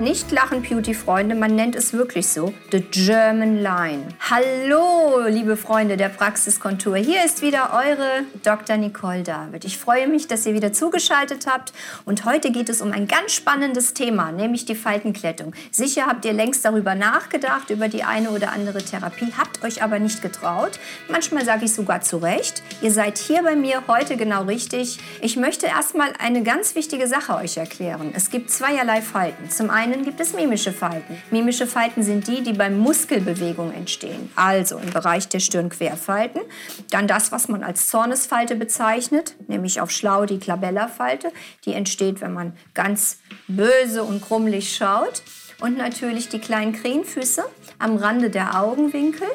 Nicht lachen, Beauty-Freunde, man nennt es wirklich so, The German Line. Hallo, liebe Freunde der Praxiskontur. Hier ist wieder eure Dr. Nicole David. Ich freue mich, dass ihr wieder zugeschaltet habt. Und heute geht es um ein ganz spannendes Thema, nämlich die Faltenklettung. Sicher habt ihr längst darüber nachgedacht, über die eine oder andere Therapie, habt euch aber nicht getraut. Manchmal sage ich sogar zu Recht. Ihr seid hier bei mir heute genau richtig. Ich möchte erstmal eine ganz wichtige Sache euch erklären. Es gibt zweierlei Falten. Zum einen einen gibt es mimische Falten. Mimische Falten sind die, die bei Muskelbewegung entstehen. Also im Bereich der Stirnquerfalten. Dann das, was man als Zornesfalte bezeichnet, nämlich auf Schlau die Klabella-Falte. Die entsteht, wenn man ganz böse und krummelig schaut. Und natürlich die kleinen Krähenfüße am Rande der Augenwinkel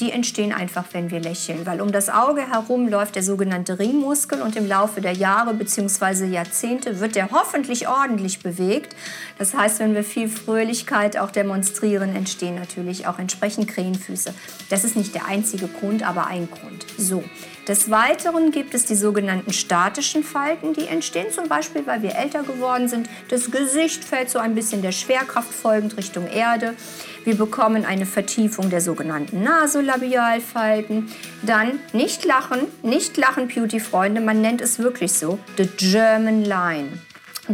die entstehen einfach, wenn wir lächeln. Weil um das Auge herum läuft der sogenannte Ringmuskel und im Laufe der Jahre bzw. Jahrzehnte wird der hoffentlich ordentlich bewegt. Das heißt, wenn wir viel Fröhlichkeit auch demonstrieren, entstehen natürlich auch entsprechend Krähenfüße. Das ist nicht der einzige Grund, aber ein Grund. So. Des Weiteren gibt es die sogenannten statischen Falten, die entstehen zum Beispiel, weil wir älter geworden sind. Das Gesicht fällt so ein bisschen der Schwerkraft folgend Richtung Erde. Wir bekommen eine Vertiefung der sogenannten Nasolabialfalten. Dann nicht lachen, nicht lachen, Beauty-Freunde, man nennt es wirklich so, the German Line.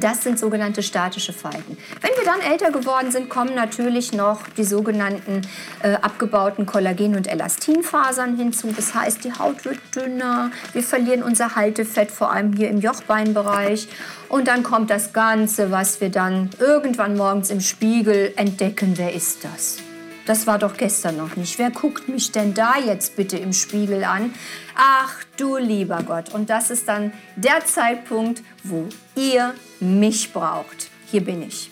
Das sind sogenannte statische Falten. Wenn wir dann älter geworden sind, kommen natürlich noch die sogenannten äh, abgebauten Kollagen- und Elastinfasern hinzu. Das heißt, die Haut wird dünner, wir verlieren unser Haltefett, vor allem hier im Jochbeinbereich. Und dann kommt das Ganze, was wir dann irgendwann morgens im Spiegel entdecken. Wer ist das? Das war doch gestern noch nicht. Wer guckt mich denn da jetzt bitte im Spiegel an? Ach du lieber Gott. Und das ist dann der Zeitpunkt, wo ihr mich braucht. Hier bin ich.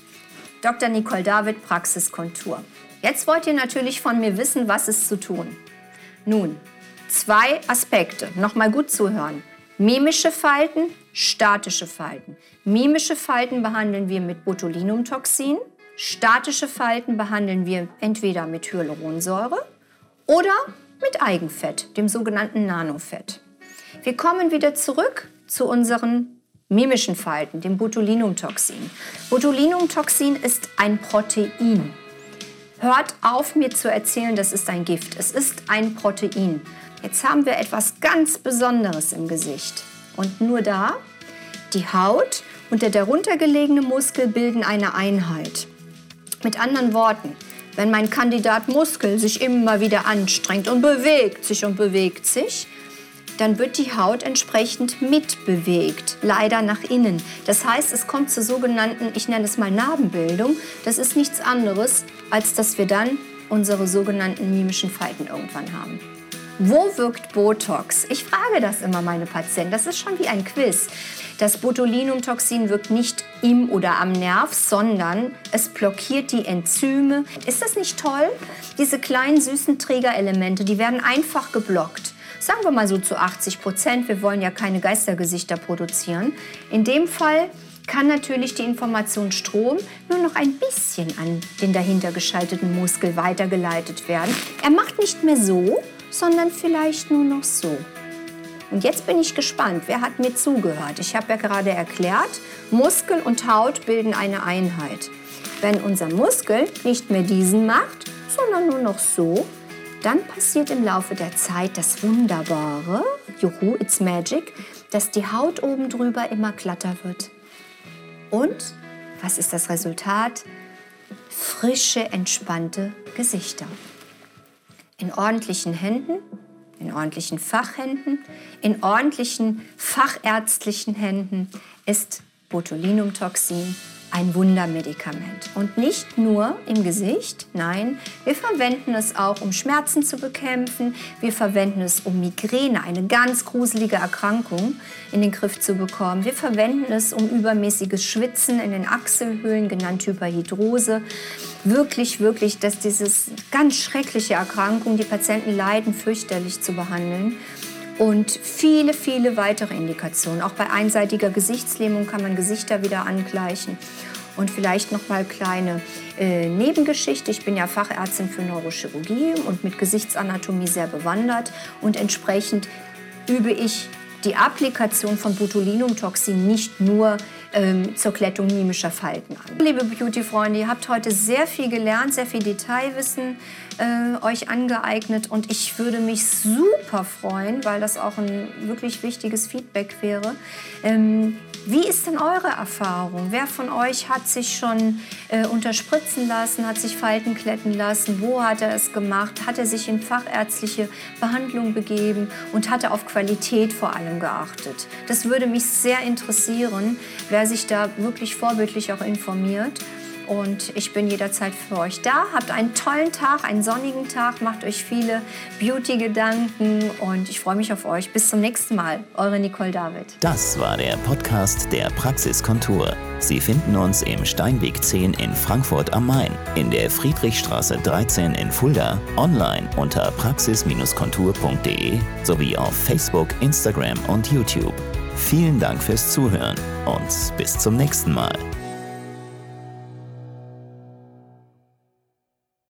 Dr. Nicole David, Praxiskontur. Jetzt wollt ihr natürlich von mir wissen, was ist zu tun. Nun, zwei Aspekte. Nochmal gut zuhören. Mimische Falten, statische Falten. Mimische Falten behandeln wir mit Botulinumtoxin. Statische Falten behandeln wir entweder mit Hyaluronsäure oder mit Eigenfett, dem sogenannten Nanofett. Wir kommen wieder zurück zu unseren mimischen Falten, dem Botulinumtoxin. Botulinumtoxin ist ein Protein. Hört auf, mir zu erzählen, das ist ein Gift. Es ist ein Protein. Jetzt haben wir etwas ganz Besonderes im Gesicht. Und nur da, die Haut und der darunter gelegene Muskel bilden eine Einheit. Mit anderen Worten, wenn mein Kandidat Muskel sich immer wieder anstrengt und bewegt sich und bewegt sich, dann wird die Haut entsprechend mitbewegt, leider nach innen. Das heißt, es kommt zur sogenannten, ich nenne es mal Narbenbildung. Das ist nichts anderes, als dass wir dann unsere sogenannten mimischen Falten irgendwann haben. Wo wirkt Botox? Ich frage das immer meine Patienten. Das ist schon wie ein Quiz. Das Botulinumtoxin wirkt nicht im oder am Nerv, sondern es blockiert die Enzyme. Ist das nicht toll? Diese kleinen süßen Trägerelemente, die werden einfach geblockt. Sagen wir mal so zu 80 Prozent. Wir wollen ja keine Geistergesichter produzieren. In dem Fall kann natürlich die Information Strom nur noch ein bisschen an den dahinter geschalteten Muskel weitergeleitet werden. Er macht nicht mehr so, sondern vielleicht nur noch so. Und jetzt bin ich gespannt, wer hat mir zugehört? Ich habe ja gerade erklärt, Muskel und Haut bilden eine Einheit. Wenn unser Muskel nicht mehr diesen macht, sondern nur noch so, dann passiert im Laufe der Zeit das Wunderbare, juhu, it's magic, dass die Haut oben drüber immer glatter wird. Und was ist das Resultat? Frische, entspannte Gesichter. In ordentlichen Händen in ordentlichen Fachhänden, in ordentlichen fachärztlichen Händen ist Botulinumtoxin ein Wundermedikament. Und nicht nur im Gesicht, nein, wir verwenden es auch, um Schmerzen zu bekämpfen. Wir verwenden es, um Migräne, eine ganz gruselige Erkrankung, in den Griff zu bekommen. Wir verwenden es, um übermäßiges Schwitzen in den Achselhöhlen, genannt Hyperhidrose. Wirklich, wirklich, dass diese ganz schreckliche Erkrankung, die Patienten leiden, fürchterlich zu behandeln und viele, viele weitere Indikationen. Auch bei einseitiger Gesichtslähmung kann man Gesichter wieder angleichen. Und vielleicht noch mal kleine äh, Nebengeschichte. Ich bin ja Fachärztin für Neurochirurgie und mit Gesichtsanatomie sehr bewandert. Und entsprechend übe ich die Applikation von Botulinumtoxin nicht nur ähm, zur Klettung mimischer Falten an. Liebe Beauty-Freunde, ihr habt heute sehr viel gelernt, sehr viel Detailwissen äh, euch angeeignet und ich würde mich super freuen, weil das auch ein wirklich wichtiges Feedback wäre. Ähm, wie ist denn eure Erfahrung? Wer von euch hat sich schon äh, unterspritzen lassen, hat sich Falten kletten lassen? Wo hat er es gemacht? Hat er sich in fachärztliche Behandlung begeben und hat er auf Qualität vor allem geachtet? Das würde mich sehr interessieren, wer sich da wirklich vorbildlich auch informiert. Und ich bin jederzeit für euch da. Habt einen tollen Tag, einen sonnigen Tag, macht euch viele Beauty-Gedanken und ich freue mich auf euch. Bis zum nächsten Mal. Eure Nicole David. Das war der Podcast der Praxiskontur. Sie finden uns im Steinweg 10 in Frankfurt am Main, in der Friedrichstraße 13 in Fulda, online unter praxis-kontur.de sowie auf Facebook, Instagram und YouTube. Vielen Dank fürs Zuhören und bis zum nächsten Mal.